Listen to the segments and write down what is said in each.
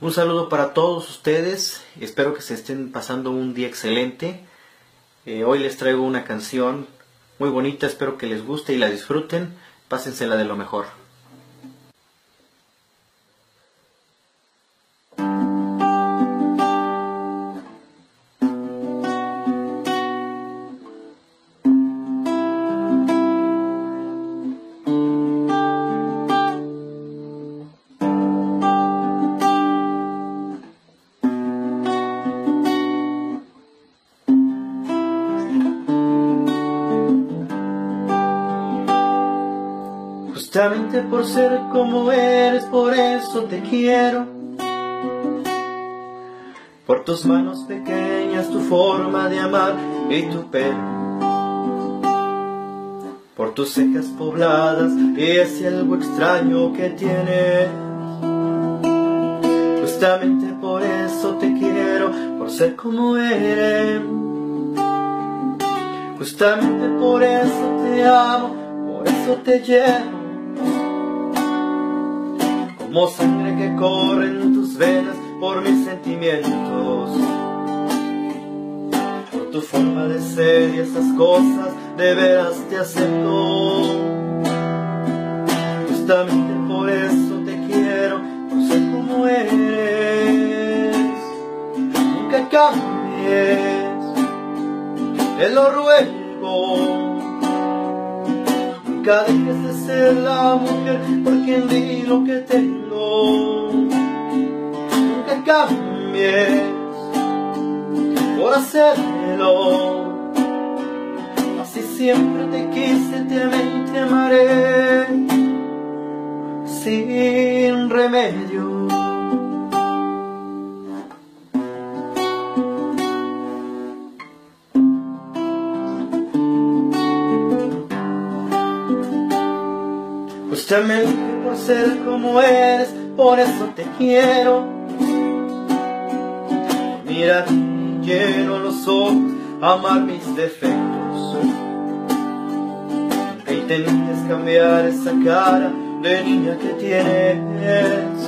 Un saludo para todos ustedes, espero que se estén pasando un día excelente. Eh, hoy les traigo una canción muy bonita, espero que les guste y la disfruten, pásensela de lo mejor. Justamente por ser como eres, por eso te quiero. Por tus manos pequeñas, tu forma de amar y tu pelo. Por tus cejas pobladas y ese algo extraño que tienes. Justamente por eso te quiero, por ser como eres. Justamente por eso te amo, por eso te llevo como sangre que corre en tus venas por mis sentimientos. Por tu forma de ser y esas cosas de veras te acepto. Justamente por eso te quiero, por ser como eres. Nunca cambies, te lo ruego Nunca dejes de ser la mujer lo que tengo. Nunca cambies por hacerlo. Así siempre te quise, te amé te amaré. Sin remedio. Justamente por ser como eres, por eso te quiero. Mira, lleno los ojos, amar mis defectos. Nunca intentes cambiar esa cara de niña que tienes.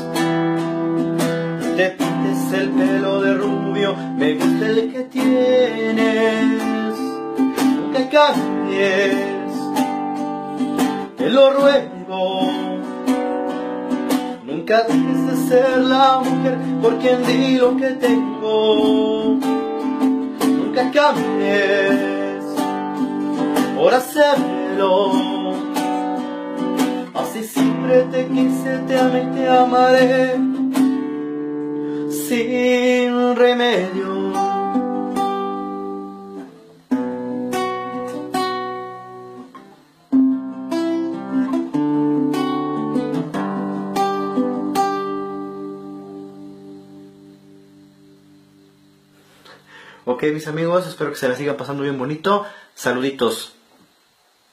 Te pintes el pelo de rubio, me gusta el que tienes. Nunca cambies, te lo ruego Dejes de ser la mujer por quien di lo que tengo. Nunca cambies por hacerlo. Así siempre te quise, te amé te amaré. Sin remedio. Ok, mis amigos, espero que se la sigan pasando bien bonito. Saluditos.